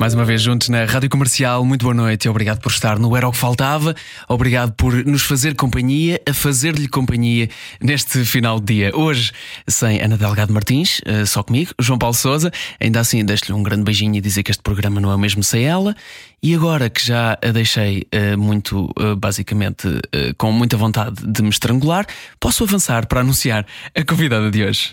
Mais uma vez juntos na Rádio Comercial, muito boa noite e obrigado por estar no Era o que Faltava. Obrigado por nos fazer companhia, a fazer-lhe companhia neste final de dia. Hoje, sem Ana Delgado Martins, eh, só comigo, João Paulo Souza. Ainda assim, deixo-lhe um grande beijinho e dizer que este programa não é o mesmo sem ela. E agora que já a deixei uh, muito, uh, basicamente, com muita vontade de me estrangular, posso avançar para anunciar a convidada de hoje.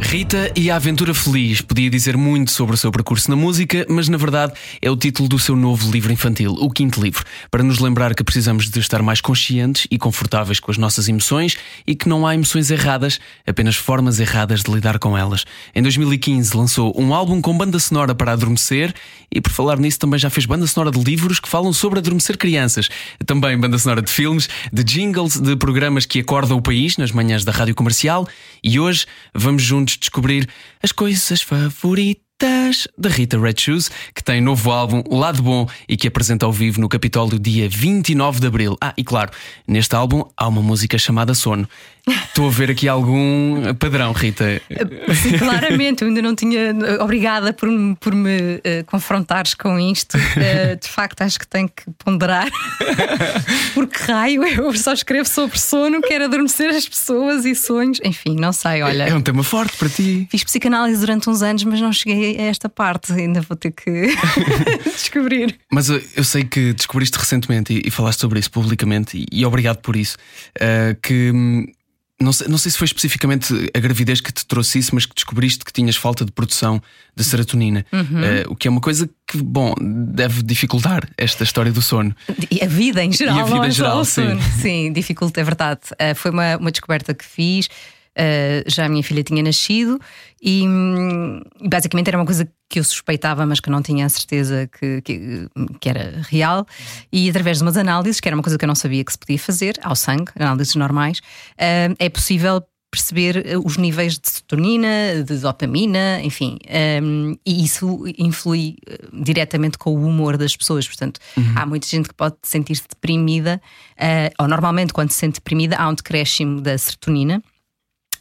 Rita e a Aventura Feliz podia dizer muito sobre o seu percurso na música, mas na verdade é o título do seu novo livro infantil, o quinto livro, para nos lembrar que precisamos de estar mais conscientes e confortáveis com as nossas emoções e que não há emoções erradas, apenas formas erradas de lidar com elas. Em 2015 lançou um álbum com banda sonora para adormecer e, por falar nisso, também já fez banda sonora de livros que falam sobre adormecer crianças. Também banda sonora de filmes, de jingles, de programas que acordam o país nas manhãs da rádio comercial e hoje vamos juntos descobrir as coisas favoritas da Rita Red Shoes, que tem novo álbum Lado Bom e que apresenta ao vivo no Capitólio dia 29 de Abril. Ah, e claro, neste álbum há uma música chamada Sono. Estou a ver aqui algum padrão, Rita. Sim, claramente, eu ainda não tinha. Obrigada por, por me uh, confrontares com isto. Uh, de facto, acho que tenho que ponderar. Porque raio, eu só escrevo sobre sono, quero adormecer as pessoas e sonhos. Enfim, não sei, olha. É um tema forte para ti. Fiz psicanálise durante uns anos, mas não cheguei a esta parte. Ainda vou ter que descobrir. Mas eu, eu, sei que descobriste recentemente e, e, falaste sobre isso publicamente, e, e obrigado por isso. Uh, que hum, não sei, não sei se foi especificamente a gravidez que te trouxe isso, mas que descobriste que tinhas falta de produção de serotonina. Uhum. Uh, o que é uma coisa que, bom, deve dificultar esta história do sono. E a vida em geral. E a vida em é geral, sim. Sim, dificulta, é verdade. Uh, foi uma, uma descoberta que fiz. Uh, já a minha filha tinha nascido e hum, basicamente era uma coisa que eu suspeitava, mas que não tinha a certeza que, que, que, era real. E através de umas análises, que era uma coisa que eu não sabia que se podia fazer, ao sangue, análises normais, uh, é possível perceber os níveis de serotonina, de dopamina, enfim, um, e isso influi diretamente com o humor das pessoas. Portanto, uhum. há muita gente que pode sentir-se deprimida, uh, ou normalmente, quando se sente deprimida, há um decréscimo da serotonina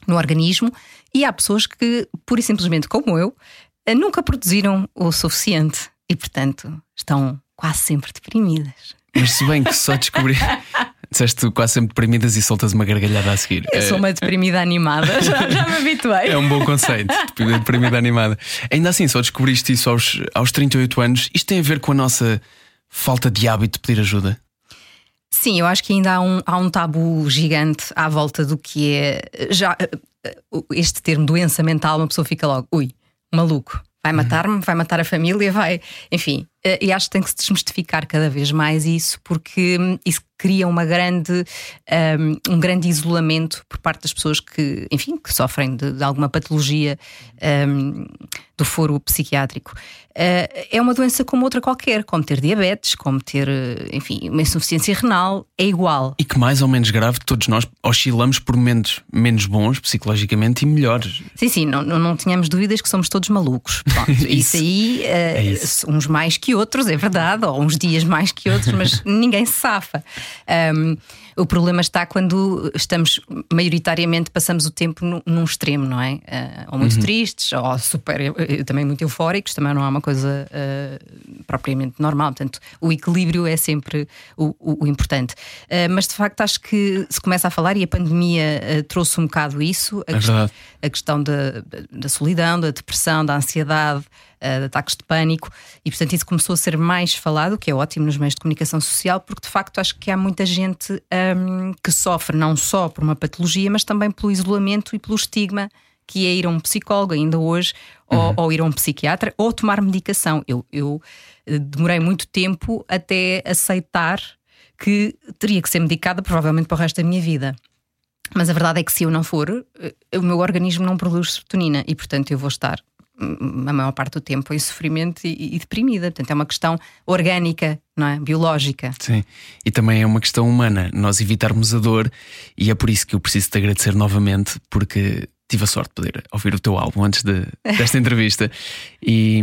no organismo, e há pessoas que, pura e simplesmente como eu, eh, nunca produziram o suficiente e, portanto, estão quase sempre deprimidas. Mas se bem que só descobri. Disseste quase sempre deprimidas e soltas uma gargalhada a seguir. Eu sou uma deprimida animada, já, já me habituei. É um bom conceito, deprimida animada. Ainda assim, só descobriste isso aos, aos 38 anos. Isto tem a ver com a nossa falta de hábito de pedir ajuda? Sim, eu acho que ainda há um, há um tabu gigante à volta do que é. Já, este termo doença mental, uma pessoa fica logo, ui, maluco, vai matar-me, vai matar a família, vai. Enfim, eh, e acho que tem que se desmistificar cada vez mais isso, porque hum, isso cria uma grande, um, um grande isolamento por parte das pessoas que, enfim, que sofrem de, de alguma patologia um, do foro psiquiátrico. Uh, é uma doença como outra qualquer, como ter diabetes, como ter, enfim, uma insuficiência renal, é igual. E que mais ou menos grave, todos nós oscilamos por momentos menos bons psicologicamente e melhores. Sim, sim, não, não, não tínhamos dúvidas que somos todos malucos. Pronto, isso. isso. aí, uh, é isso. uns mais que outros, é verdade, ou uns dias mais que outros, mas ninguém se safa. Um, o problema está quando estamos, maioritariamente, passamos o tempo num, num extremo, não é? Uh, ou muito uhum. tristes, ou super, também muito eufóricos, também não é uma coisa uh, propriamente normal. Portanto, o equilíbrio é sempre o, o, o importante. Uh, mas de facto, acho que se começa a falar, e a pandemia trouxe um bocado isso, a, é quest a questão da, da solidão, da depressão, da ansiedade de ataques de pânico, e portanto isso começou a ser mais falado, o que é ótimo nos meios de comunicação social, porque de facto acho que há muita gente um, que sofre não só por uma patologia, mas também pelo isolamento e pelo estigma que é ir a um psicólogo ainda hoje, uhum. ou, ou, ir a um psiquiatra, ou tomar medicação. Eu, eu eh, demorei muito tempo até aceitar que teria que ser medicada provavelmente para o resto da minha vida. Mas a verdade é que se eu não for, eh, o meu organismo não produz serotonina e, portanto, eu vou estar a maior parte do tempo em sofrimento e, e, deprimida. Portanto, é uma questão orgânica, não é? Biológica. Sim. E também é uma questão humana, nós evitarmos a dor, e é por isso que eu preciso te agradecer novamente, porque tive a sorte de poder ouvir o teu álbum antes de, desta entrevista. E,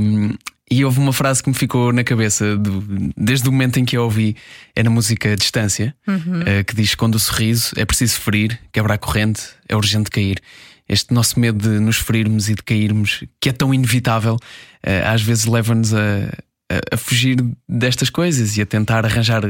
e houve uma frase que me ficou na cabeça do, desde o momento em que eu ouvi, é na música Distância, uhum. uh, que diz: Quando o sorriso é preciso ferir, quebrar a corrente, é urgente cair este nosso medo de nos ferirmos e de cairmos, que é tão inevitável, eh, às vezes leva-nos a, a, fugir destas coisas e a tentar arranjar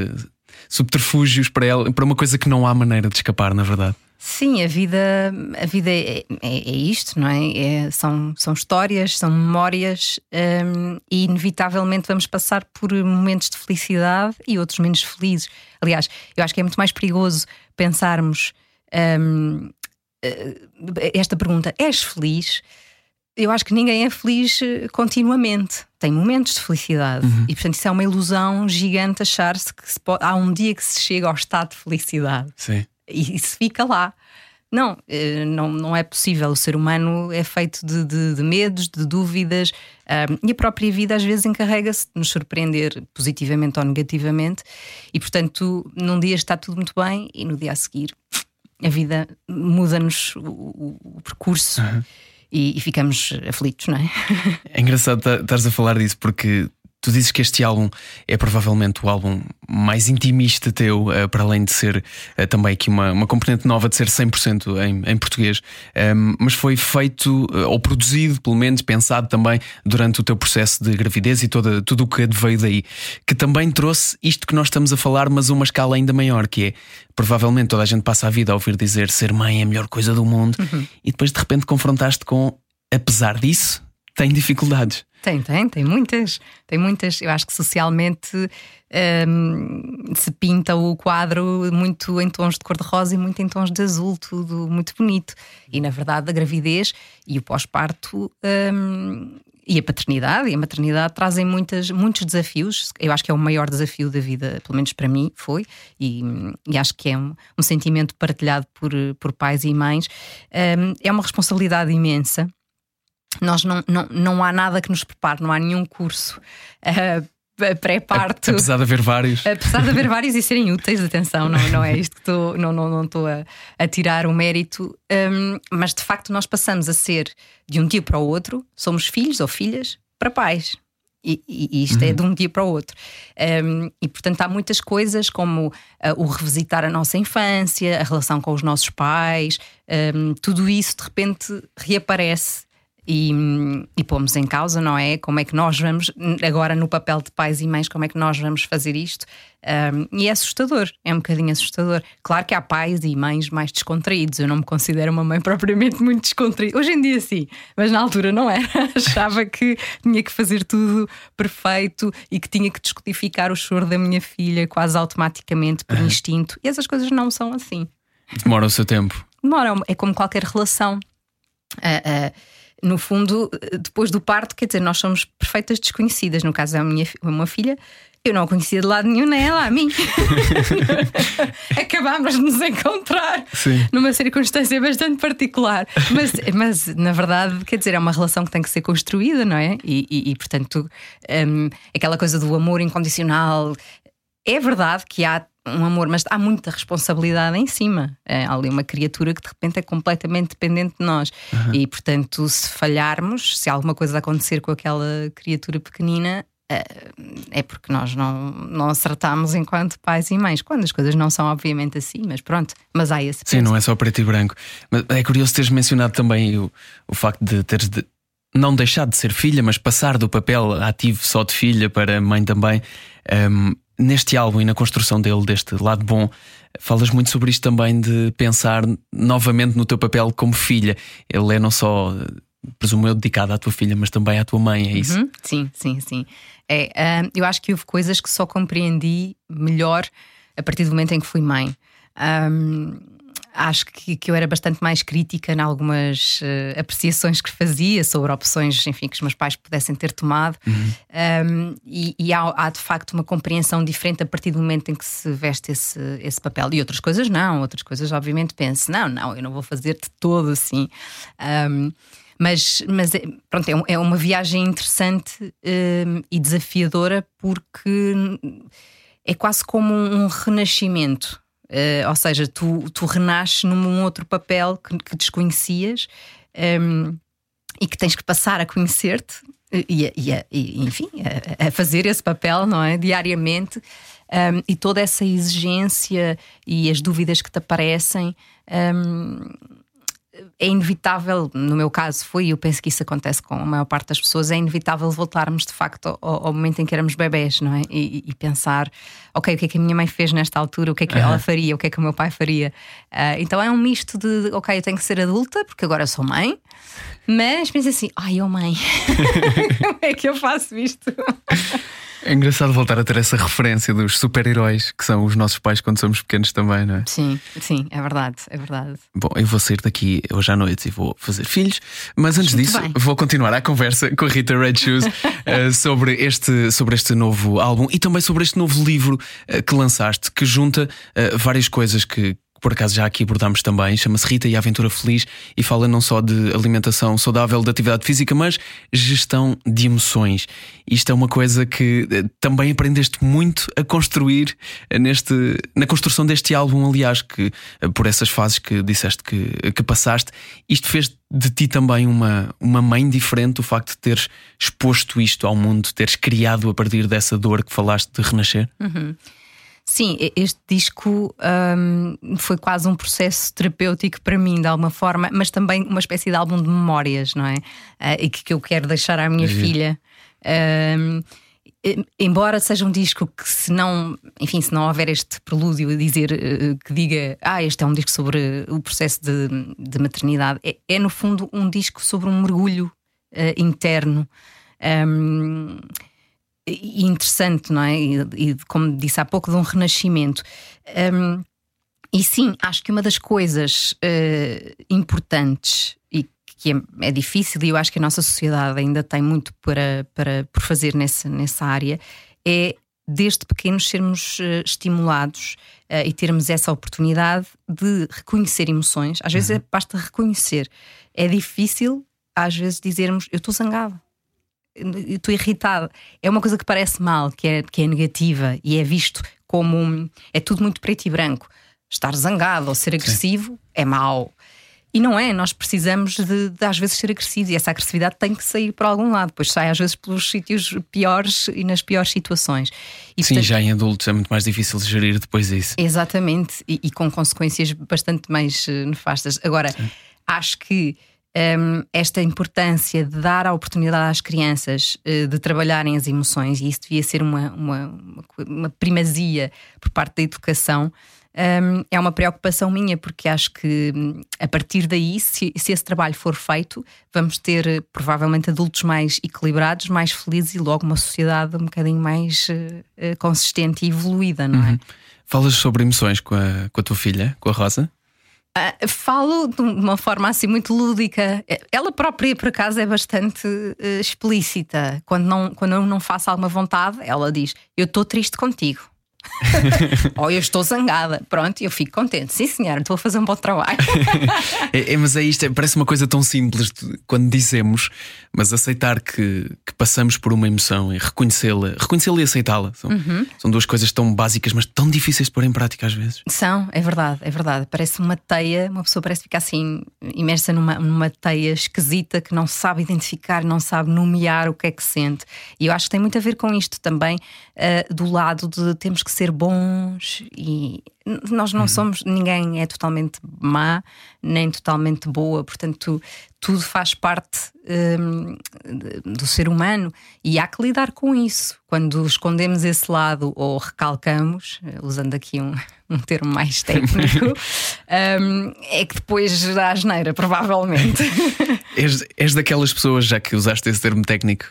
subterfúgios para, ela, para uma coisa que não há maneira de escapar, na verdade. Sim, a vida, a vida é, é, é isto, não é? é? são, são histórias, são memórias um, e inevitavelmente vamos passar por momentos de felicidade e outros menos felizes. Aliás, eu acho que é muito mais perigoso pensarmos um, eh, esta pergunta: és feliz? Eu acho que ninguém é feliz eh, continuamente. Tem momentos de felicidade. Uhum. E, portanto, isso é uma ilusão gigante achar-se que pode... há um dia que se chega ao estado de felicidade. Sim. E isso fica lá. Não, eh, não, não é possível. O ser humano é feito de, de, de medos, de dúvidas, um, e a própria vida às vezes encarrega-se de nos surpreender positivamente ou negativamente. E, portanto, num dia está tudo muito bem e no dia a seguir a vida muda-nos o, o, percurso. Uhum. E, e, ficamos aflitos, não é? É engraçado estares a falar disso porque Tu dizes que este álbum é provavelmente o álbum mais intimista teu, uh, para além de ser uh, também aqui uma, uma componente nova de ser 100% em, em português, um, ehm, mas foi feito uh, ou produzido, pelo menos pensado também durante o teu processo de gravidez e toda, tudo o que veio daí, que também trouxe isto que nós estamos a falar, mas a uma escala ainda maior, que é provavelmente toda a gente passa a vida a ouvir dizer ser mãe é a melhor coisa do mundo uhum. e depois de repente confrontaste com, apesar disso, tem dificuldades. Tem, tem, tem muitas. Tem muitas. Eu acho que socialmente um, se pinta o quadro muito em tons de cor-de-rosa e muito em tons de azul, tudo muito bonito. E na verdade, a gravidez e o pós-parto. Um, e a paternidade e a maternidade trazem muitas, muitos desafios. Eu acho que é o maior desafio da vida, pelo menos para mim, foi, e, e acho que é um, um, sentimento partilhado por, por pais e mães. Um, é uma responsabilidade imensa nós não, não, não há nada que nos prepare, não há nenhum curso. Uh, pré-parto. Apesar de haver vários. Apesar de haver vários e serem úteis, atenção, não, não é isto que estou, não estou não, não a, a tirar o mérito, um, mas de facto nós passamos a ser de um dia para o outro, somos filhos ou filhas para pais. E, e isto é uhum. é de um dia para o outro. Um, e portanto há muitas coisas como uh, o revisitar a nossa infância, a relação com os nossos pais, um, tudo isso de repente reaparece e, e pomos em causa, não é? Como é que nós vamos, agora no papel de pais e mães, como é que nós vamos fazer isto? Um, e é assustador, é um bocadinho assustador. Claro que há pais e mães mais descontraídos, eu não me considero uma mãe propriamente muito descontraída. Hoje em dia sim, mas na altura não era. Achava que tinha que fazer tudo perfeito e que tinha que descodificar o choro da minha filha quase automaticamente, por instinto. E essas coisas não são assim. Demora o seu tempo. Demora, é como qualquer relação. Uh, uh, no fundo, depois do parto, quer dizer, nós somos perfeitas desconhecidas. No caso da minha uma filha, eu não a conhecia de lado nenhum, nem ela a mim. Acabámos de nos encontrar Sim. numa circunstância bastante particular. Mas, mas, na verdade, quer dizer, é uma relação que tem que ser construída, não é? E, e, e portanto, um, aquela coisa do amor incondicional. É verdade que há um amor, mas há muita responsabilidade em cima. É, há ali uma criatura que de repente é completamente dependente de nós. Uhum. E portanto, se falharmos, se alguma coisa acontecer com aquela criatura pequenina, é, é porque nós não, não acertamos enquanto pais e mães, quando as coisas não são obviamente assim, mas pronto, mas há esse. Sim, não é só preto e branco. Mas é curioso teres mencionado também o, o facto de teres de não deixar de ser filha, mas passar do papel ativo só de filha para mãe também. Um, neste álbum e na construção dele, deste lado bom, falas muito sobre isto também de pensar novamente no teu papel como filha. Ele é não só, presumo eu, dedicado à tua filha, mas também à tua mãe, é isso? Uhum. Sim, sim, sim. É, uh, eu acho que houve coisas que só compreendi melhor a partir do momento em que fui mãe. Um, acho que, que eu era bastante mais crítica em algumas uh, apreciações que fazia sobre opções, enfim, que os meus pais pudessem ter tomado. Uhum. Um, e, e há, há, de facto uma compreensão diferente a partir do momento em que se veste esse, esse papel. E outras coisas não, outras coisas, obviamente, penso, não, não, eu não vou fazer de todo assim. Um, mas, mas é, pronto, é, é uma viagem interessante e desafiadora porque é quase como um renascimento. Uh, ou seja, tu, tu renasces num outro papel que, que desconhecias um, e que tens que passar a conhecer-te e, e, e, enfim, a, a, fazer esse papel, não é? Diariamente. Um, e toda essa exigência e as dúvidas que te aparecem. Um, é inevitável, no meu caso foi, e eu penso que isso acontece com a maior parte das pessoas, é inevitável voltarmos de facto ao, ao momento em que éramos bebés, não é? E, e, pensar, ok, o que é que a minha mãe fez nesta altura, o que é que uhum. ela faria, o que é que o meu pai faria. Uh, então é um misto de, ok, eu tenho que ser adulta, porque agora sou mãe, mas pensa assim, ai, oh mãe, como é que eu faço isto? É engraçado voltar a ter essa referência dos super-heróis que são os nossos pais quando somos pequenos também, não é? Sim, sim, é verdade, é verdade. Bom, eu vou sair daqui hoje à noite e vou fazer filhos, mas antes Muito disso bem. vou continuar a conversa com a Rita Red Shoes uh, sobre, este, sobre este novo álbum e também sobre este novo livro uh, que lançaste, que junta uh, várias coisas que, por acaso já aqui abordámos também, chama-se Rita e a Aventura Feliz e fala não só de alimentação saudável, de atividade física, mas gestão de emoções. Isto é uma coisa que eh, também aprendeste muito a construir eh, neste, na construção deste álbum, aliás, que eh, por essas fases que disseste que, que passaste, isto fez de ti também uma, uma mãe diferente, o facto de teres exposto isto ao mundo, teres criado a partir dessa dor que falaste de renascer? Uhum. Sim, este disco um, foi quase um processo terapêutico para mim, de alguma forma, mas também uma espécie de álbum de memórias, não é? Uh, e que, que, eu quero deixar à minha filha. Um, embora seja um disco que se não, enfim, se não houver este prelúdio a dizer uh, que diga, ah, este é um disco sobre o processo de, de maternidade, é, é, no fundo um disco sobre um mergulho uh, interno. Um, interessante, não é? E, e, como disse há pouco, de um renascimento. Um, e sim, acho que uma das coisas uh, importantes e que é, é, difícil, e eu acho que a nossa sociedade ainda tem muito para, para, por fazer nessa, nessa área, é desde pequenos sermos uh, estimulados uh, e termos essa oportunidade de reconhecer emoções. Às vezes uhum. é, basta reconhecer. É difícil, às vezes, dizermos eu estou zangada estou irritada. É uma coisa que parece mal, que é, que é negativa e é visto como. É tudo muito preto e branco. Estar zangado ou ser agressivo Sim. é mau. E não é, nós precisamos de, de, às vezes ser agressivos e essa agressividade tem que sair por algum lado, pois sai às vezes pelos sítios piores e nas piores situações. E, Sim, portanto, já em adultos é muito mais difícil gerir depois disso. Exatamente, e, e com consequências bastante mais uh, nefastas. Agora, Sim. acho que um, esta importância de dar a oportunidade às crianças uh, de trabalharem as emoções, e isso devia ser uma, uma, uma primazia por parte da educação. É uma preocupação minha, porque acho que a partir daí, se, se, esse trabalho for feito, vamos ter eh, provavelmente adultos mais equilibrados, mais felizes e logo uma sociedade um bocadinho mais uh, consistente e evoluída, não é? Uhum. Falas sobre emoções com a, com a tua filha, com a Rosa? Uh, falo de uma forma assim muito lúdica. Ela própria, por acaso, é bastante uh, explícita. Quando, não, quando eu não faço alguma vontade, ela diz: Eu estou triste contigo. Ou eu estou zangada. Pronto, eu fico contente. Sim, senhora, estou a fazer um bom trabalho. é, é, mas é isto, é, parece uma coisa tão simples quando dizemos, mas aceitar que, que passamos por uma emoção e reconhecê-la, reconhecê-la e aceitá-la. São, uhum. são duas coisas tão básicas, mas tão difíceis de pôr em prática às vezes. São, é verdade, é verdade. Parece uma teia, uma pessoa parece ficar assim imersa numa, numa teia esquisita que não sabe identificar, não sabe nomear o que é que sente. E eu acho que tem muito a ver com isto também, uh, do lado de temos que ser bons e nós não uhum. somos, ninguém é totalmente má, nem totalmente boa, portanto, tudo faz parte um, do ser humano e há que lidar com isso. Quando escondemos esse lado ou recalcamos, usando aqui um, um termo mais técnico, um, é que depois dá asneira, provavelmente. és, és daquelas pessoas, já que usaste esse termo técnico,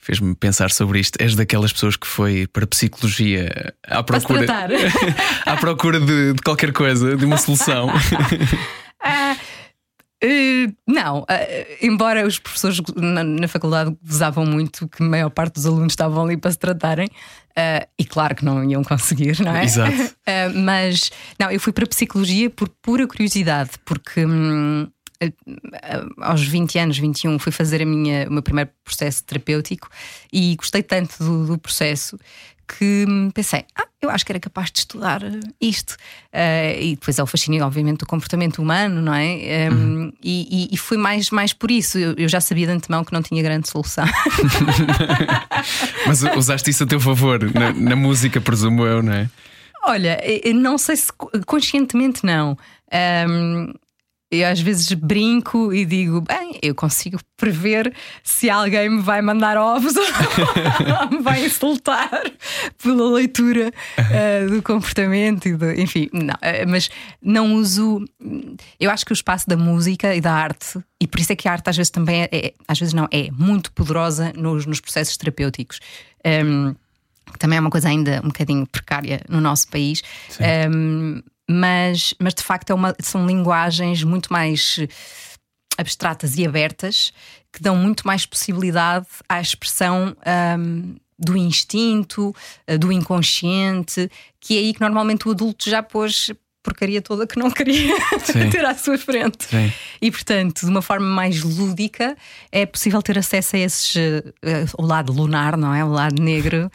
fez-me pensar sobre isto, és daquelas pessoas que foi para a psicologia à procura, à procura de, de qualquer coisa, de uma solução. Uh, não, uh, embora os professores na, na, faculdade gozavam muito que a maior parte dos alunos estavam ali para se tratarem, uh, e claro que não iam conseguir, não é? Exato. mas não, eu fui para a psicologia por pura curiosidade, porque hum, aos 20 anos, 21, fui fazer a minha, o meu primeiro processo terapêutico e gostei tanto do, do processo que pensei, ah, eu acho que era capaz de estudar isto. Uh, e depois é o fascínio, obviamente, do comportamento humano, não é? Um, uhum. e, e, e, fui mais, mais por isso. Eu, eu, já sabia de antemão que não tinha grande solução. Mas usaste isso a teu favor, na, na música, presumo eu, não é? Olha, não sei se conscientemente não. Um, eu às vezes brinco e digo: bem, eu consigo prever se alguém me vai mandar ovos ou me vai insultar pela leitura uh, do comportamento e do, enfim, não, uh, mas não uso. Eu acho que o espaço da música e da arte, e por isso é que a arte às vezes também é, é às vezes não, é muito poderosa nos, nos processos terapêuticos. Um, também é uma coisa ainda um bocadinho precária no nosso país. Um, mas, mas de facto é uma, são linguagens muito mais abstratas e abertas que dão muito mais possibilidade à expressão um, do instinto, eh, do inconsciente, que é aí que normalmente o adulto já pôs porcaria toda que não queria ter à sua frente. Sim. E portanto, de uma forma mais lúdica, é possível ter acesso a esses uh, o lado lunar, não é? O lado negro,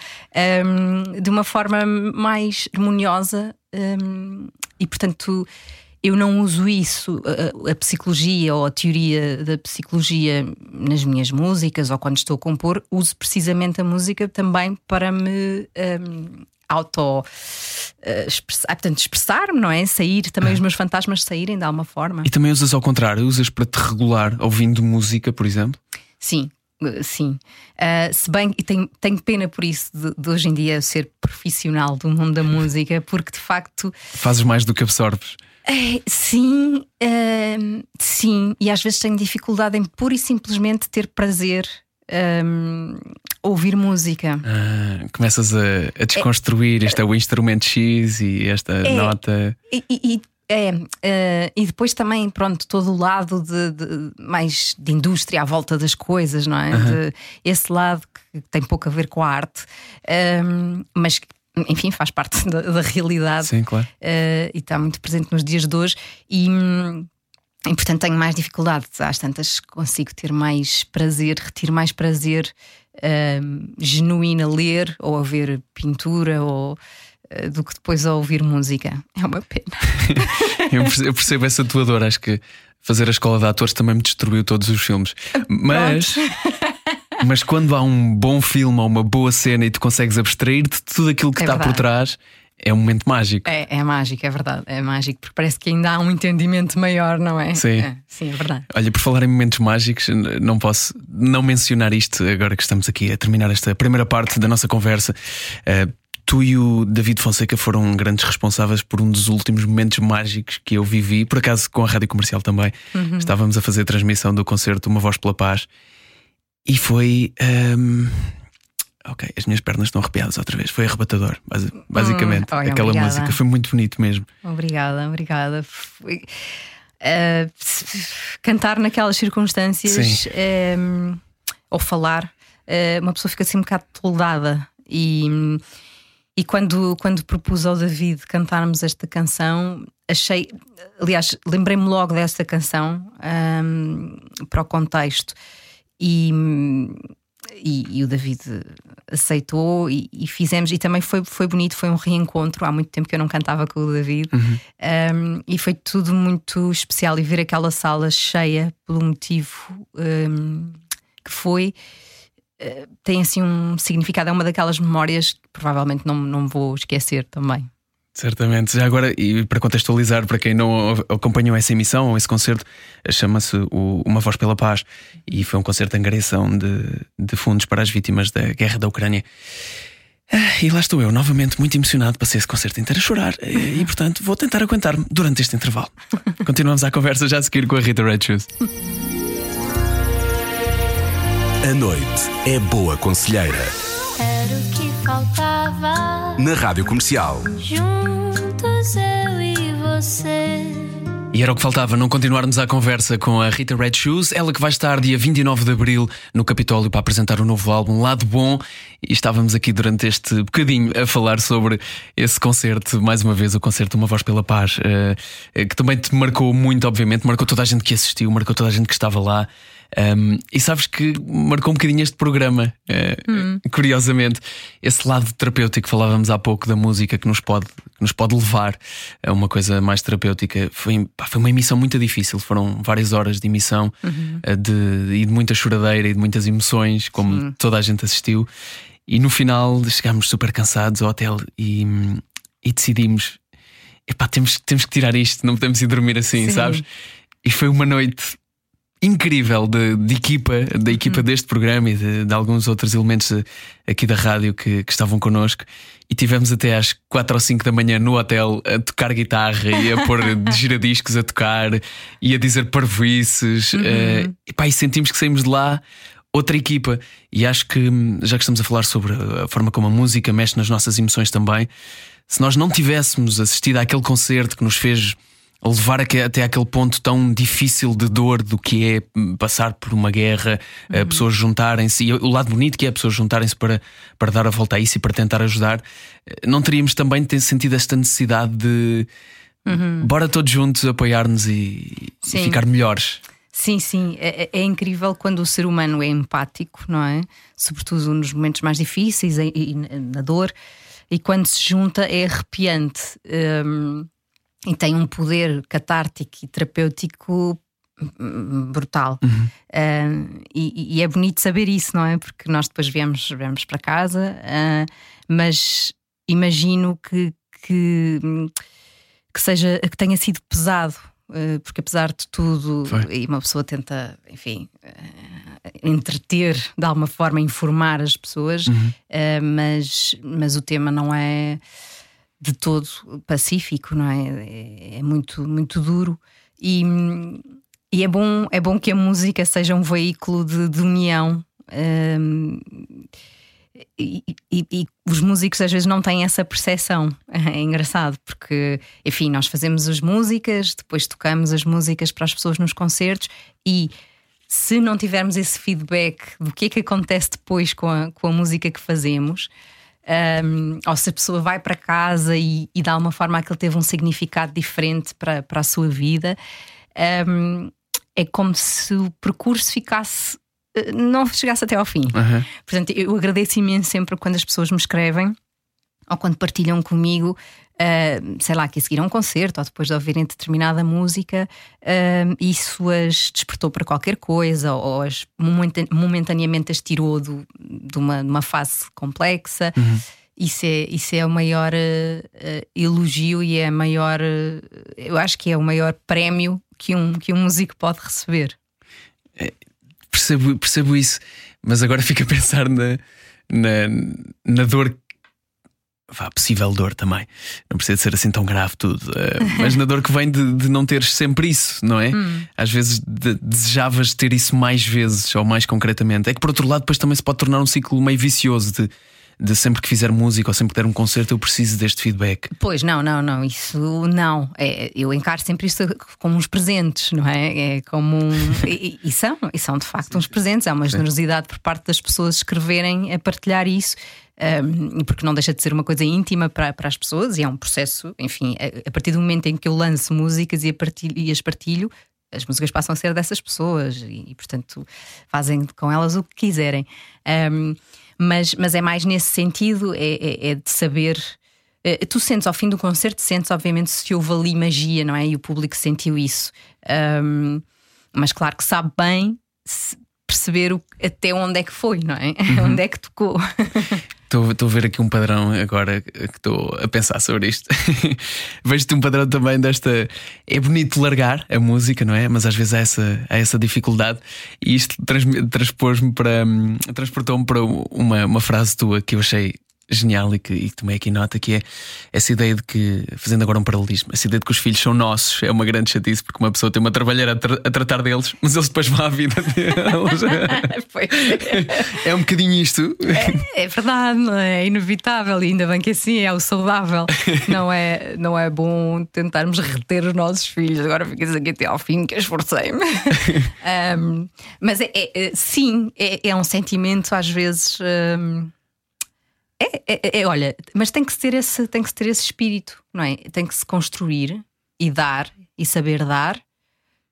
um, de uma forma mais harmoniosa um, e portanto eu não uso isso, a, a, psicologia ou a teoria da psicologia nas minhas músicas ou quando estou a compor, uso precisamente a música também para me um, auto uh, expressar, portanto, expressar-me, não é? Sair, também os meus fantasmas saírem de alguma forma. E também usas ao contrário, usas para te regular ouvindo música, por exemplo? Sim, Sim, uh, se bem e tenho, tenho pena por isso de, de, hoje em dia ser profissional do mundo da música, porque de facto fazes mais do que absorves. Uh, sim, uh, sim, e às vezes tenho dificuldade em pura e simplesmente ter prazer um, ouvir música. Ah, começas a, a desconstruir: é, este é o instrumento X e esta é, nota. E, e, é, uh, e depois também, pronto, todo o lado de, de, mais de indústria à volta das coisas, não é? Uhum. De, esse lado que tem pouco a ver com a arte, um, mas enfim, faz parte da, da realidade Sim, claro. Uh, e está muito presente nos dias de hoje. E, e portanto tenho mais dificuldade. Às tantas consigo ter mais prazer, retiro mais prazer uh, genuíno a ler ou a ver pintura ou do que depois a ouvir música. É uma pena. eu percebo essa tua dor, acho que fazer a escola de atores também me destruiu todos os filmes. Mas. Mas quando há um bom filme ou uma boa cena e tu consegues abstrair-te de tudo aquilo que é está por trás, é um momento mágico. É, é mágico, é verdade. É mágico, porque parece que ainda há um entendimento maior, não é? Sim. É, sim, é verdade. Olha, por falar em momentos mágicos, não posso não mencionar isto agora que estamos aqui a terminar esta primeira parte da nossa conversa. Uh, Tu e o David Fonseca foram grandes responsáveis por um dos últimos momentos mágicos que eu vivi, por acaso com a rádio comercial também. Uhum. Estávamos a fazer a transmissão do concerto Uma Voz pela Paz e foi. Um... Ok, as minhas pernas estão arrepiadas outra vez. Foi arrebatador, basicamente. Hum, aquela obrigada. música foi muito bonito mesmo. Obrigada, obrigada. Foi, uh, cantar naquelas circunstâncias uh, ou falar, uh, uma pessoa fica assim um bocado toldada e e quando, quando propus ao David cantarmos esta canção, achei. Aliás, lembrei-me logo desta canção um, para o contexto. E, e, e, o David aceitou e, e, fizemos, e também foi, foi bonito, foi um reencontro. Há muito tempo que eu não cantava com o David, uhum. um, e foi tudo muito especial. E ver aquela sala cheia pelo motivo um, que foi tem assim um significado, é uma daquelas memórias que provavelmente não, não vou esquecer também. Certamente. Já agora, e para contextualizar, para quem não acompanhou essa emissão ou esse concerto, chama-se Uma Voz pela Paz e foi um concerto de angariação de, de fundos para as vítimas da guerra da Ucrânia. Ah, e lá estou eu, novamente muito emocionado, passei esse concerto inteiro a chorar e, portanto, vou tentar aguentar-me durante este intervalo. Continuamos a conversa já a seguir com a Rita Red Shoes. A noite é boa conselheira. Era o que faltava. Na Rádio Comercial. Juntos eu e você. E era o que faltava, não continuarmos a conversa com a Rita Red Shoes, ela que vai estar dia 29 de Abril no Capitólio para apresentar o novo álbum Lado Bom. E estávamos aqui durante este bocadinho a falar sobre esse concerto, mais uma vez, o concerto Uma Voz pela Paz, uh, que também te marcou muito, obviamente, marcou toda a gente que assistiu, marcou toda a gente que estava lá. Um, e sabes que marcou um bocadinho este programa, uh, hum. curiosamente, esse lado terapêutico que falávamos há pouco da música que nos pode, que nos pode levar a uma coisa mais terapêutica. Foi, pá, foi uma emissão muito difícil, foram várias horas de emissão uhum. uh, de, e de muita choradeira e de muitas emoções, como Sim. toda a gente assistiu. E no final chegámos super cansados ao hotel e, e decidimos: epá, temos, temos que tirar isto, não podemos ir dormir assim, Sim. sabes? E foi uma noite incrível de, de equipa, da equipa uhum. deste programa e de, de, alguns outros elementos aqui da rádio que, que, estavam connosco. E tivemos até às 4 ou 5 da manhã no hotel a tocar guitarra e a pôr giradiscos a tocar e a dizer parvoices. Uhum. Uh, e, pá, e sentimos que saímos de lá outra equipa. E acho que, já que estamos a falar sobre a forma como a música mexe nas nossas emoções também, se nós não tivéssemos assistido àquele concerto que nos fez levar até aquele ponto tão difícil de dor do que é passar por uma guerra, eh, uhum. pessoas juntarem-se, e o lado bonito que é pessoas juntarem-se para, para dar a volta a isso e para tentar ajudar, eh, não teríamos também ter sentido esta necessidade de uhum. bora todos juntos apoiar-nos e, e, ficar melhores. Sim, sim, é, é, é, incrível quando o ser humano é empático, não é? Sobretudo nos momentos mais difíceis e, e na dor, e quando se junta é arrepiante. Um, e tem um poder catártico e terapêutico hum, brutal. Uhum. Uh, e, e, é bonito saber isso, não é? Porque nós depois viemos, viemos para casa, uh, mas imagino que, que, que, seja que tenha sido pesado. Uh, porque apesar de tudo, Foi. e uma pessoa tenta, enfim, entreter de alguma forma, informar as pessoas, uhum. mas, mas o tema não é de todo pacífico, não é? É, é muito, muito duro e, e, é, bom, é bom que a música seja um veículo de, de união. Um, e, e, e, os músicos às vezes não têm essa percepção. É engraçado, porque, enfim, nós fazemos as músicas, depois tocamos as músicas para as pessoas nos concertos e se não tivermos esse feedback do que é que acontece depois com a, com a música que fazemos, um, ou se a pessoa vai para casa e, e de alguma forma aquilo teve um significado diferente para, para a sua vida, um, é como se o percurso ficasse. Eh, não chegasse até ao fim. Uhum. Portanto, eu agradeço imenso sempre quando as pessoas me escrevem ou quando partilham comigo uh, sei lá, que a seguir a um concerto ou depois de ouvirem determinada música, uh, isso as despertou para qualquer coisa ou as momentaneamente as tirou do, de, uma, de uma fase complexa. Uhum. Isso é, isso é o maior uh, elogio e é a maior, eu acho que é o maior prémio que um, que um músico pode receber. É, percebo, percebo isso, mas agora fico a pensar na, na, na dor vá, possível dor também. Não precisa ser assim tão grave tudo. Uh, mas na dor que vem de, de, não teres sempre isso, não é? Hum. Às vezes de, desejavas ter isso mais vezes ou mais concretamente. É que por outro lado, depois também se pode tornar um ciclo meio vicioso de. De sempre que fizer música ou sempre que der um concerto, eu preciso deste feedback. Pois, não, não, não, isso não. É, eu encaro sempre isto como uns presentes, não é? É como um. e, e, são, e são de facto uns presentes. Há uma generosidade por parte das pessoas escreverem a partilhar isso um, porque não deixa de ser uma coisa íntima para, para as pessoas e é um processo, enfim, a, a partir do momento em que eu lanço músicas e, partilho, e as partilho, as músicas passam a ser dessas pessoas e, e portanto, fazem com elas o que quiserem. Um, mas, mas é mais nesse sentido, é, é, é de saber. Eh, tu sentes ao fim do concerto, sentes obviamente se houve ali magia, não é? E o público sentiu isso. Um, mas claro que sabe bem perceber o, até onde é que foi, não é? Uhum. onde é que tocou. Estou a ver aqui um padrão agora que estou a pensar sobre isto. Vejo-te um padrão também desta. É bonito largar a música, não é? Mas às vezes há essa, há essa dificuldade. E isto transpôs-me para. transportou-me para uma, uma frase tua que eu achei genial e que, e que tomei aqui nota, que é essa ideia de que, fazendo agora um paralelismo, essa ideia de que os filhos são nossos é uma grande chatice, porque uma pessoa tem uma trabalheira a, tra a tratar deles, mas eles depois vão à vida deles. é um bocadinho isto. É, é, verdade, é? é inevitável, e ainda bem que assim é o saudável. Não é, não é bom tentarmos reter os nossos filhos. Agora ficas aqui até ao fim que esforcei-me. um, mas é, é, sim, é, é, um sentimento às vezes. Um, é, é, é, olha, mas tem que, ser esse, tem que ter esse espírito, não é? Tem que se construir e dar, e saber dar,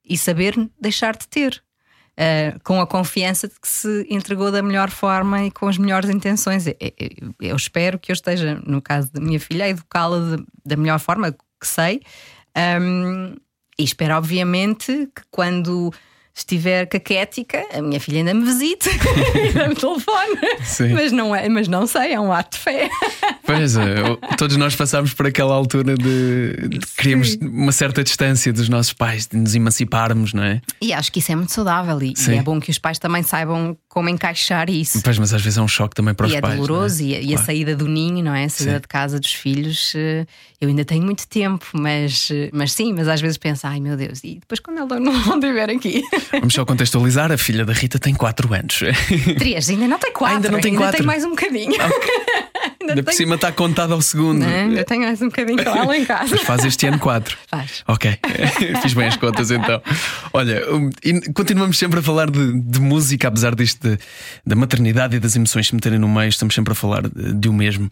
e saber deixar de ter. Uh, com a confiança de que se entregou da melhor forma e com as melhores intenções. Eu, eu, eu espero que eu esteja, no caso da minha filha, a educá-la da melhor forma que sei. Um, e espero, obviamente, que quando estiver caquética, a minha filha ainda me visite ainda me telefone. Sim. Mas não, é, mas não sei, é um ato de fé. Pois é, todos nós passámos por aquela altura de, de queríamos uma certa distância dos nossos pais, de nos emanciparmos, não é? E acho que isso é muito saudável e, e é bom que os pais também saibam como encaixar isso. Pois, mas às vezes é um choque também para os e é pais. É doloroso? E, claro. a saída do ninho, não é? A saída sim. de casa dos filhos. Eh, eu ainda tenho muito tempo, mas, eh, mas sim, mas às vezes penso, ai meu Deus, e depois quando ela não estiver aqui. Vamos só contextualizar: a filha da Rita tem 4 anos. Três, ainda não tem 4. Ainda não tem 4. Ainda tem mais um bocadinho. Okay. ainda, ainda por cima está contado ao segundo. Não, ainda tenho mais um bocadinho com ela em casa. Mas faz este ano 4. Faz. Ok, fiz bem as contas então. Olha, continuamos sempre a falar de, de música, apesar disto da maternidade e das emoções se meterem no meio, estamos sempre a falar de, o mesmo.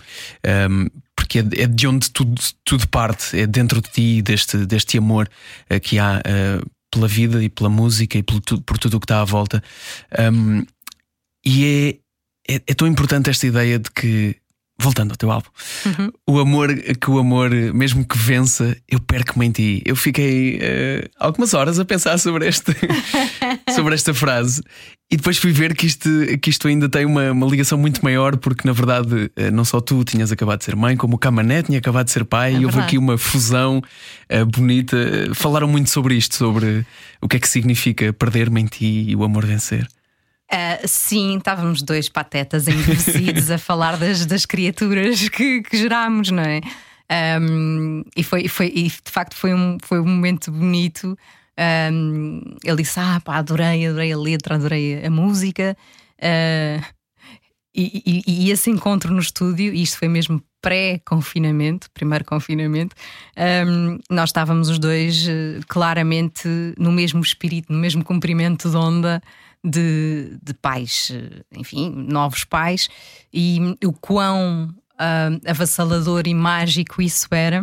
Um, porque é, é, de onde tudo, tudo parte, é dentro de ti, deste, deste amor uh, que há uh, pela vida e pela música e por, por tudo o que está à volta. Um, e é, é, é, tão importante esta ideia de que voltando ao teu álbum, uhum. o amor, que o amor, mesmo que vença, eu perco-me em ti. Eu fiquei uh, algumas horas a pensar sobre, este, sobre esta frase e depois fui ver que isto, que isto ainda tem uma, uma ligação muito maior, porque na verdade uh, não só tu tinhas acabado de ser mãe, como o Camané tinha acabado de ser pai, é e houve aqui uma fusão uh, bonita. Falaram muito sobre isto, sobre o que é que significa perder-me em ti e o amor vencer. Uh, sim, estávamos dois patetas endurecidos a falar das, das criaturas que, que gerámos, não é? Um, e, foi, foi, e de facto foi um, foi um momento bonito. Um, ele disse: Ah, pá, adorei, adorei a letra, adorei a música. Uh, e, e, e, esse encontro no estúdio, e isto foi mesmo pré-confinamento, primeiro confinamento, um, nós estávamos os dois uh, claramente no mesmo espírito, no mesmo comprimento de onda de, de pais, enfim, novos pais, e o quão uh, avassalador e mágico isso era.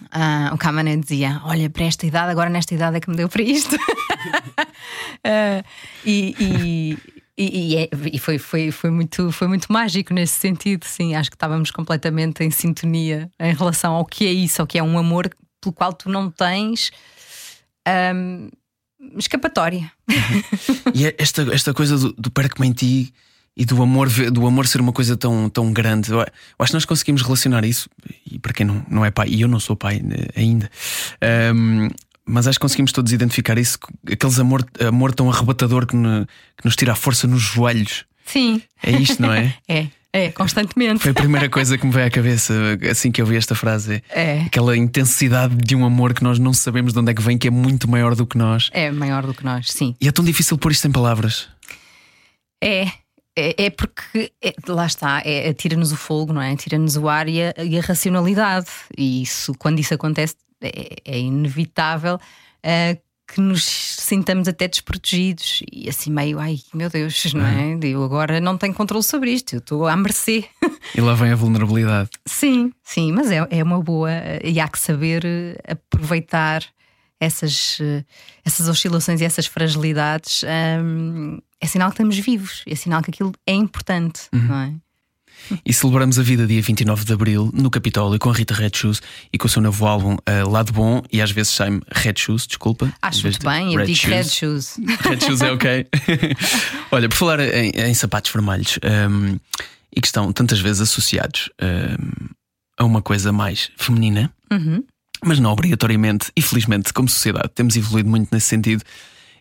Uh, o Kamané dizia: Olha, para esta idade, agora nesta idade é que me deu para isto. uh, e, e, e, é, e, foi, foi, foi, muito, foi muito mágico nesse sentido, sim. Acho que estávamos completamente em sintonia em relação ao que é isso, ao que é um amor pelo qual tu não tens. Um, escapatória. E é esta, esta coisa do, do perco-me em ti e do amor, do amor ser uma coisa tão, tão grande. Eu acho que nós conseguimos relacionar isso, e para quem não, não é pai, e eu não sou pai né, ainda, um, mas acho que conseguimos todos identificar isso, aqueles amor, amor tão arrebatador que, ne, que nos tira a força nos joelhos. Sim. É isto, não é? é. É, constantemente. Foi a primeira coisa que me veio à cabeça assim que eu vi esta frase. É. Aquela intensidade de um amor que nós não sabemos de onde é que vem, que é muito maior do que nós. É maior do que nós, sim. E é tão difícil pôr isto em palavras. É. É, é porque é, lá está, é, tira-nos o fogo, não é? Tira-nos o ar e a, e a, racionalidade. E isso, quando isso acontece, é, é inevitável uh, que nos sintamos até desprotegidos e assim meio, ai meu Deus, não é? Eu agora não tenho controle sobre isto, eu estou à mercê. E lá vem a vulnerabilidade. Sim, sim, mas é, é uma boa e há que saber aproveitar essas, essas oscilações e essas fragilidades. Hum, é sinal que estamos vivos, é sinal que aquilo é importante, uhum. não é? E celebramos a vida dia 29 de Abril no Capitólio com a Rita Red Shoes e com o seu novo álbum uh, Lado Bom e às vezes sai-me Red Shoes, desculpa. Acho muito bem, eu digo shoes. Red Shoes. Red Shoes é ok. Olha, por falar em, em sapatos vermelhos um, ehm, e que estão tantas vezes associados um, ehm, a uma coisa mais feminina, uhum. mas não obrigatoriamente, e felizmente, como sociedade, temos evoluído muito nesse sentido.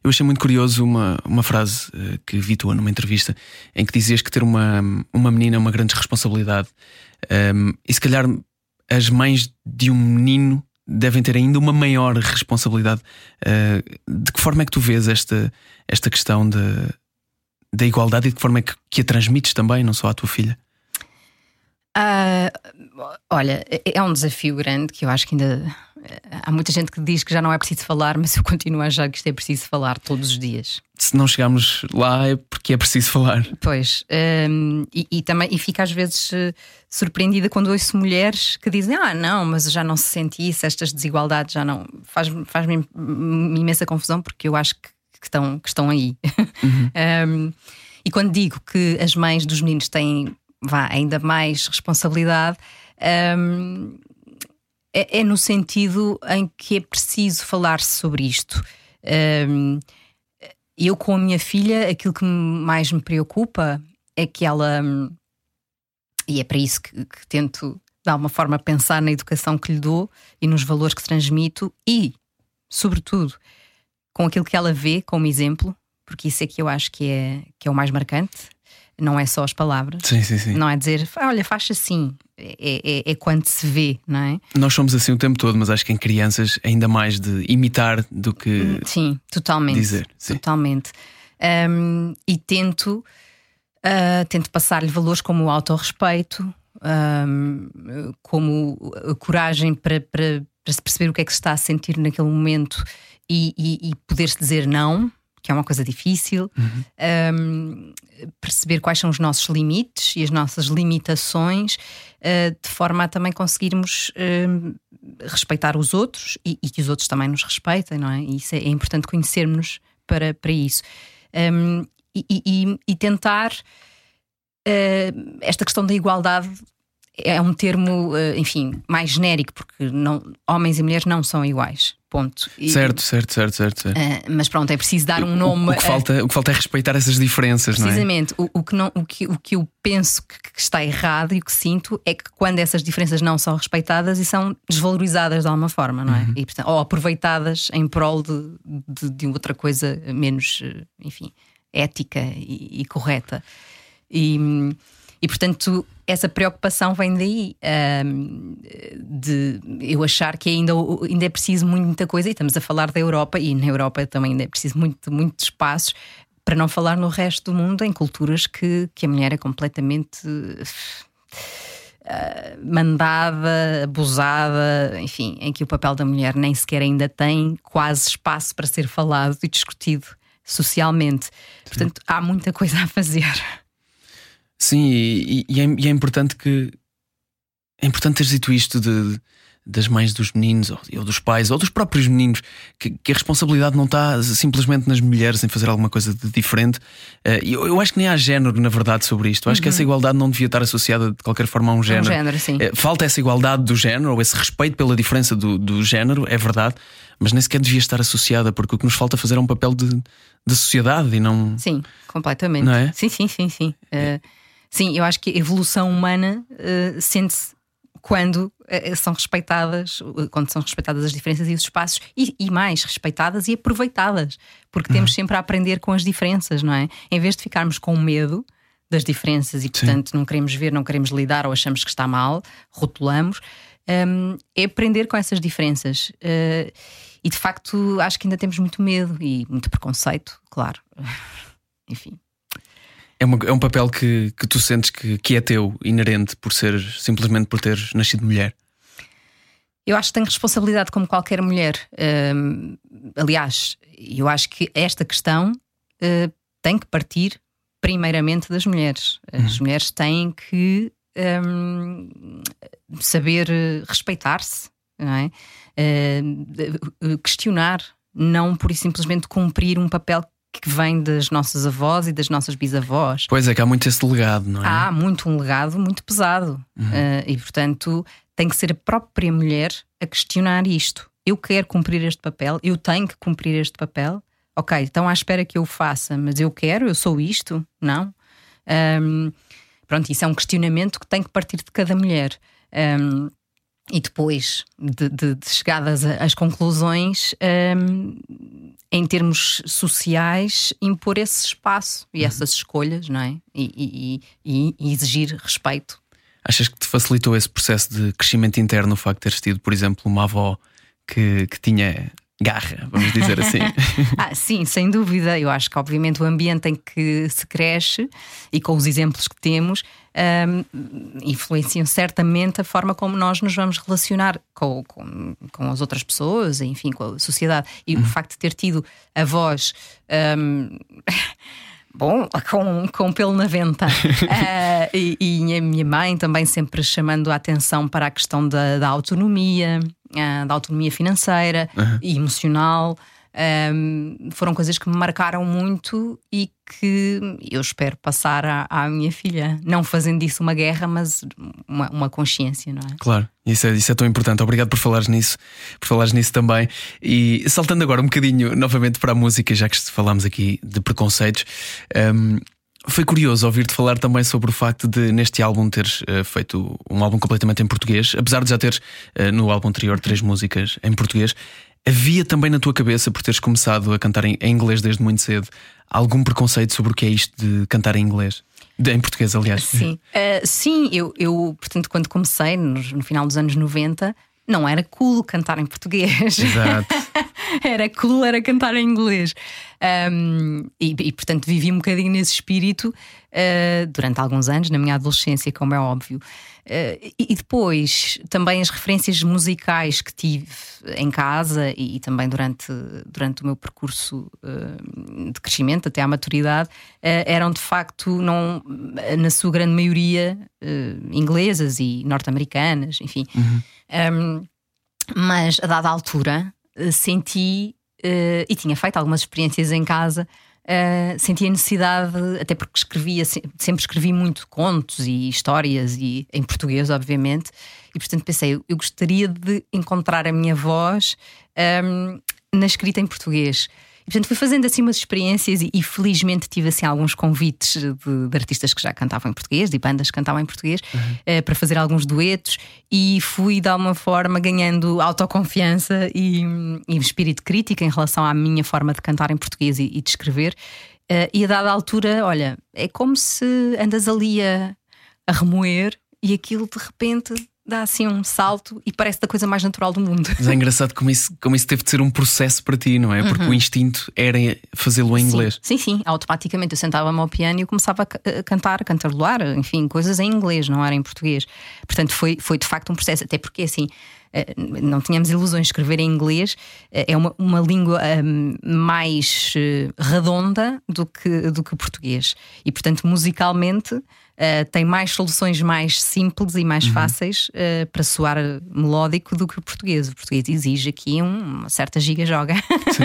Eu achei muito curioso uma, uma frase uh, que vi tua numa entrevista em que dizias que ter uma, uma menina é uma grande responsabilidade. Um, e se calhar as mães de um menino devem ter ainda uma maior responsabilidade. Uh, de que forma é que tu vês esta, esta questão de, da igualdade e de que forma é que, que a transmites também, não só à tua filha? Uh, olha, é, é um desafio grande que eu acho que ainda há muita gente que diz que já não é preciso falar, mas eu continuo a achar que isto é preciso falar todos os dias. Se não chegarmos lá é porque é preciso falar. Pois, um, e, e, também e fico às vezes uh, surpreendida quando ouço mulheres que dizem: Ah, não, mas já não se sente isso, estas desigualdades já não. Faz-me faz imensa confusão porque eu acho que, que, estão, que estão aí. Uhum. um, e quando digo que as mães dos meninos têm vá, ainda mais responsabilidade. Um, é, é, no sentido em que é preciso falar sobre isto. Um, eu, com a minha filha, aquilo que mais me preocupa é que ela. E é para isso que, que tento, de alguma forma, pensar na educação que lhe dou e nos valores que transmito e, sobretudo, com aquilo que ela vê como exemplo, porque isso é que eu acho que é, que é o mais marcante não é só as palavras. Sim, sim, sim. Não é dizer, olha, faz assim. É, é, é, quando se vê, não é? Nós somos assim o tempo todo, mas acho que em crianças ainda mais de imitar do que. Sim, totalmente. Dizer. Sim. Totalmente. Um, e tento, uh, tento passar-lhe valores como o autorrespeito, um, como a coragem para, para, para, se perceber o que é que se está a sentir naquele momento e, e, e poder-se dizer não que é uma coisa difícil, uhum. um, perceber quais são os nossos limites e as nossas limitações, uh, de forma a também conseguirmos uh, respeitar os outros e, e, que os outros também nos respeitem, não é? E isso é, é importante conhecermos para, para isso. Um, e, e, e, tentar uh, esta questão da igualdade é um termo, enfim, mais genérico, porque não, homens e mulheres não são iguais. Ponto. E, certo, certo, certo, certo. certo. Uh, mas pronto, é preciso dar um nome. O, o, que, falta, o que falta é respeitar essas diferenças, Precisamente. não é? O, o, que não, o, que, o que eu penso que, que, está errado e o que sinto é que quando essas diferenças não são respeitadas e são desvalorizadas de alguma forma, não é? Uhum. E, portanto, ou aproveitadas em prol de, de, de, outra coisa menos, enfim, ética e, e correta. E. E portanto, essa preocupação vem daí, um, de eu achar que ainda, ainda é preciso muita coisa, e estamos a falar da Europa, e na Europa também ainda é preciso muito, muitos espaços, para não falar no resto do mundo, em culturas que, que a mulher é completamente. Uh, mandada, abusada, enfim, em que o papel da mulher nem sequer ainda tem quase espaço para ser falado e discutido socialmente. Portanto, há muita coisa a fazer. Sim, e, e, é, e, é, importante que. É importante teres dito isto de, de das mães dos meninos, ou, ou, dos pais, ou dos próprios meninos, que, que, a responsabilidade não está simplesmente nas mulheres em fazer alguma coisa de diferente. Uh, eu, eu, acho que nem há género, na verdade, sobre isto. Eu acho uhum. que essa uhum. igualdade não devia estar associada de qualquer forma a um género. Um género sim. Uh, falta essa igualdade do género, ou esse respeito pela diferença do, do género, é verdade, mas nem sequer devia estar associada, porque o que nos falta fazer é um papel de, de sociedade e não. Sim, completamente. Não é? Sim, sim, sim, sim. Uh, Sim, eu acho que a evolução humana uh, sente-se quando uh, são respeitadas, quando são respeitadas as diferenças e os espaços, e, e mais, respeitadas e aproveitadas, porque uhum. temos sempre a aprender com as diferenças, não é? Em vez de ficarmos com medo das diferenças e, portanto, Sim. não queremos ver, não queremos lidar ou achamos que está mal, rotulamos, um, é aprender com essas diferenças. Uh, e de facto, acho que ainda temos muito medo e muito preconceito, claro. Enfim. É, uma, é um papel que, que tu sentes que, que é teu, inerente, por ser simplesmente por teres nascido mulher? Eu acho que tenho responsabilidade como qualquer mulher. Um, aliás, eu acho que esta questão uh, tem que partir primeiramente das mulheres. As uhum. mulheres têm que um, saber respeitar-se, não é? Uh, questionar, não por simplesmente cumprir um papel que vem das nossas avós e das nossas bisavós. Pois é, que há muito esse legado, não é? Há muito um legado muito pesado. Uhum. Uh, e, portanto, tem que ser a própria mulher a questionar isto. Eu quero cumprir este papel, eu tenho que cumprir este papel. Ok, então à espera que eu faça, mas eu quero, eu sou isto? Não. Um, pronto, isso é um questionamento que tem que partir de cada mulher. Um, e depois de, de, de chegadas às conclusões, um, em termos sociais, impor esse espaço e essas escolhas, não é? E, e, e, exigir respeito. Achas que te facilitou esse processo de crescimento interno o facto de teres tido, por exemplo, uma avó que, que tinha garra, vamos dizer assim. ah, sim, sem dúvida. Eu acho que, obviamente, o ambiente em que se cresce e com os exemplos que temos um, influenciam certamente a forma como nós nos vamos relacionar com, com, com as outras pessoas, enfim, com a sociedade. E uhum. o facto de ter tido avós. Um, Bom, com, com pelo na venta. uh, e, e, a minha mãe também sempre chamando a atenção para a questão da, da autonomia, uh, da autonomia financeira uhum. e emocional. Um, foram coisas que me marcaram muito e que eu espero passar à, à, minha filha, não fazendo disso uma guerra, mas uma, uma consciência, não é? Claro, isso é, isso é tão importante. Obrigado por falares nisso, por falares nisso também. E saltando agora um bocadinho novamente para a música, já que falámos aqui de preconceitos. Um, foi curioso ouvir-te falar também sobre o facto de, neste álbum, teres uh, feito um álbum completamente em português, apesar de já teres uh, no álbum anterior três músicas em português. Havia também na tua cabeça, por teres começado a cantar em, em inglês desde muito cedo, algum preconceito sobre o que é isto de cantar em inglês? De, em português, aliás. Sim, uh, sim eu, eu, portanto, quando comecei, no, no final dos anos 90, não era cool cantar em português. Exato. era cool, era cantar em inglês. Um, e, e, portanto, vivi um bocadinho nesse espírito uh, durante alguns anos, na minha adolescência, como é óbvio. Uh, e, e, depois também as referências musicais que tive em casa e, e também durante, durante o meu percurso uh, de crescimento até à maturidade eram de facto, não, na sua grande maioria, inglesas e norte-americanas, enfim. Uhum. Um, mas a dada altura senti uh, e tinha feito algumas experiências em casa. Uh, senti a necessidade, até porque escrevia, sempre escrevi muito contos e histórias, e em português, obviamente, e portanto pensei, eu gostaria de encontrar a minha voz um, ehm, na escrita em português. Portanto, fui fazendo assim umas experiências e, e felizmente tive assim alguns convites de, de, artistas que já cantavam em português, de bandas que cantavam em português, uhum. uh, para fazer alguns duetos e fui de alguma forma ganhando autoconfiança e, e espírito crítico em relação à minha forma de cantar em português e, e de escrever. Uh, e a dada altura, olha, é como se andas ali a, a remoer e aquilo de repente dá assim um salto e parece da coisa mais natural do mundo. Mas é engraçado como isso, como isso teve de ser um processo para ti, não é? Porque uhum. o instinto era fazê-lo em inglês. Sim, sim, automaticamente eu sentava-me ao piano e eu começava a cantar, a cantarolar, enfim, coisas em inglês, não era em português. Portanto, foi, foi de facto um processo, até porque assim. Eh, não tínhamos ilusões, escrever em inglês eh, é uma, uma língua um, mais eh, redonda do que, do que o português. E, portanto, musicalmente, uh, tem mais soluções mais simples e mais uhum. fáceis uh, para soar melódico do que o português. O português exige aqui um, uma certa giga-joga.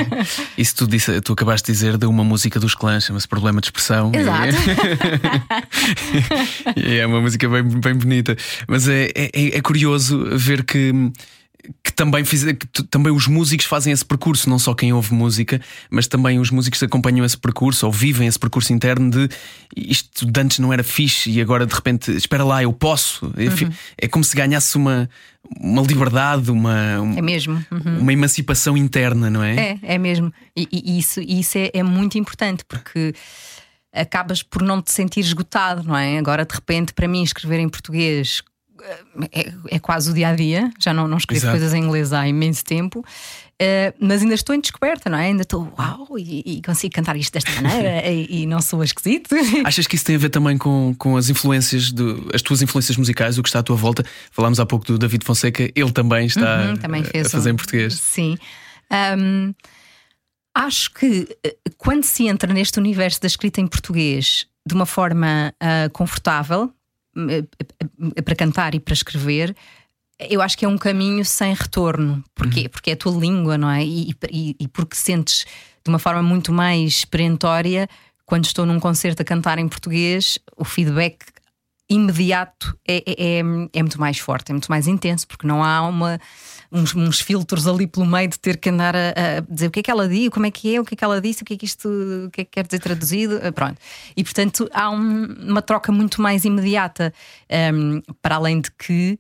Isso tu, disse, tu acabaste de dizer de uma música dos clãs, chama-se Problema de Expressão. Exato. E... é uma música bem, bem bonita. Mas é, é, é curioso ver que que também, fiz, que também os músicos fazem esse percurso, não só quem ouve música, mas também os músicos acompanham esse percurso ou vivem esse percurso interno de isto de antes não era fixe e agora de repente, espera lá, eu posso. Uhum. É como se ganhasse uma, uma liberdade, uma, é mesmo. Uhum. uma emancipação interna, não é? É, é mesmo. E, e isso, isso é, é muito importante porque acabas por não te sentir esgotado, não é? Agora, de repente, para mim, escrever em português é, é, quase o dia a dia, já não, não escrevo Exato. coisas em inglês há imenso tempo. Uh, mas ainda estou em descoberta, não é? Ainda estou, uau, e, e consigo cantar isto desta maneira e, e, não sou esquisito. Achas que isso tem a ver também com, com as influências, do, as tuas influências musicais, o que está à tua volta? Falámos há pouco do David Fonseca, ele também está uhum, também a fazer um, em português. Sim. Um, acho que eh, quando se entra neste universo da escrita em português de uma forma uh, confortável, para cantar e para escrever, eu acho que é um caminho sem retorno. Porquê? Uhum. Porque é a tua língua, não é? E, e, e, porque sentes de uma forma muito mais perentória, quando estou num concerto a cantar em português, o feedback imediato é, é, é, é muito mais forte, é muito mais intenso, porque não há uma uns, uns, filtros ali pelo meio de ter que andar a, a, dizer o que é que ela diz, como é que é, o que é que ela disse, o que é que isto o que é que quer dizer traduzido. Eh, pronto. E portanto há um, uma troca muito mais imediata. Um, para além de que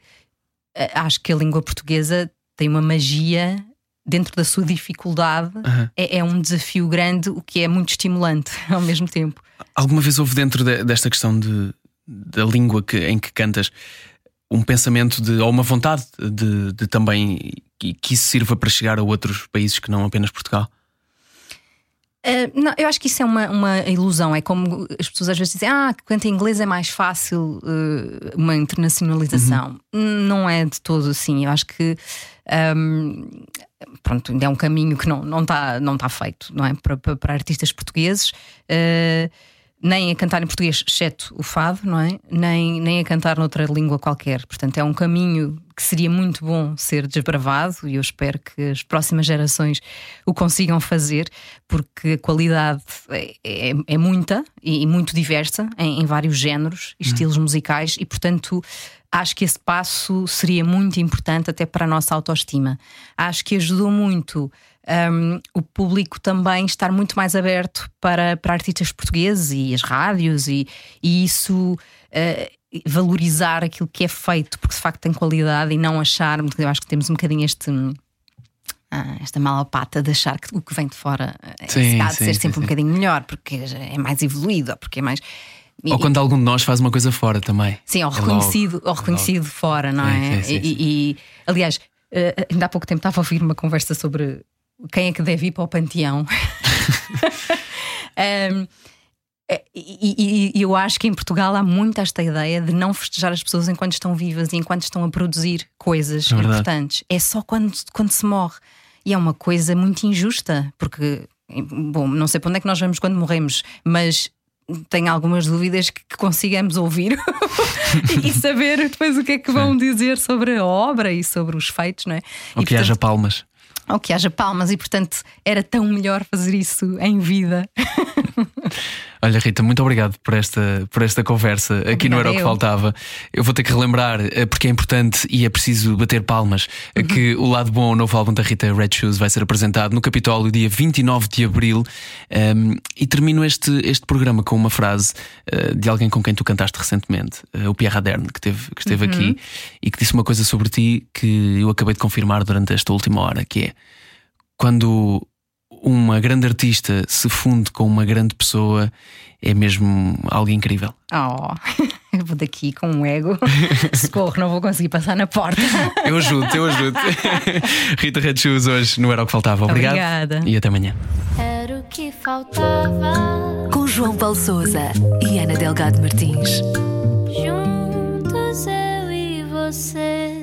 eh, acho que a língua portuguesa tem uma magia dentro da sua dificuldade, é, é um desafio grande, o que é muito estimulante ao mesmo tempo. Alguma vez houve dentro de- desta questão de, da língua que, em que cantas um pensamento de, ou uma vontade de, de também que, que isso sirva para chegar a outros países que não apenas Portugal? Uh, não, eu acho que isso é uma, uma ilusão. É como as pessoas às vezes dizem: ah, que quanto em inglês é mais fácil uh, uma internacionalização. Não é de todo assim. Eu acho que. um, pronto, ainda é um caminho que não está não tá, não tá feito, não é? Para, para, para artistas portugueses. Uh, nem a cantar em português, exceto o fado, não é? Nem, nem a cantar noutra língua qualquer. Portanto, é um caminho que seria muito bom ser desbravado e eu espero que as próximas gerações o consigam fazer, porque a qualidade é, é, é muita e, e muito diversa em, em vários géneros e estilos musicais, e portanto acho que esse passo seria muito importante até para a nossa autoestima. Acho que ajudou muito um, o público também estar muito mais aberto para, para artistas portugueses e as rádios, e, e isso uh, valorizar aquilo que é feito, porque de facto tem qualidade e não achar, eu acho que temos um bocadinho este. ah, esta mala pata de achar que o que vem de fora eh, Sim, há de sim, ser sim, sempre um bocadinho melhor, porque é mais evoluído, ou porque é mais. e- Ou quando algum de nós faz uma coisa fora também. Sim, ou É reconhecido, logo, ou reconhecido fora, não é? sim, sim, E- e, e, aliás, eh, ainda há pouco tempo estava a ouvir uma conversa sobre quem é que deve ir para o panteão. Em, eh, e, e- e eu acho que em Portugal há muito esta ideia de não festejar as pessoas enquanto estão vivas e enquanto estão a produzir coisas É importantes. É só quando, quando se morre. E é uma coisa muito injusta, porque, bom, não sei para onde é que nós vamos quando morremos, mas tenho algumas dúvidas que, que consigamos ouvir e saber depois o que é que vão dizer sobre a obra e sobre os feitos, não é? Ou e, que haja palmas. Ou que haja palmas, e portanto era tão melhor fazer isso em vida. Olha, Rita, muito obrigado por esta, por esta conversa. Aqui não era o que faltava. Eu vou ter que relembrar, eh, porque é importante e é preciso bater palmas, eh, Uhum. que o lado bom, o novo álbum da Rita Red Shoes, vai ser apresentado no Capitólio dia 29 de abril. Um, e termino este, este programa com uma frase eh, de alguém com quem tu cantaste recentemente, eh, o Pierre Aderne, que, teve, que esteve Uhum. aqui e que disse uma coisa sobre ti que eu acabei de confirmar durante esta última hora, que é quando uma grande artista se funde com uma grande pessoa, é mesmo algo incrível. Oh, eu vou daqui com um ego. Socorro, não vou conseguir passar na porta. Eu ajudo, eu ajudo. Rita Red Shoes hoje não era o que faltava. Obrigado. Obrigada. E até amanhã. Era o que faltava. Com João Paulo Souza e Ana Delgado Martins. Juntos eu e você.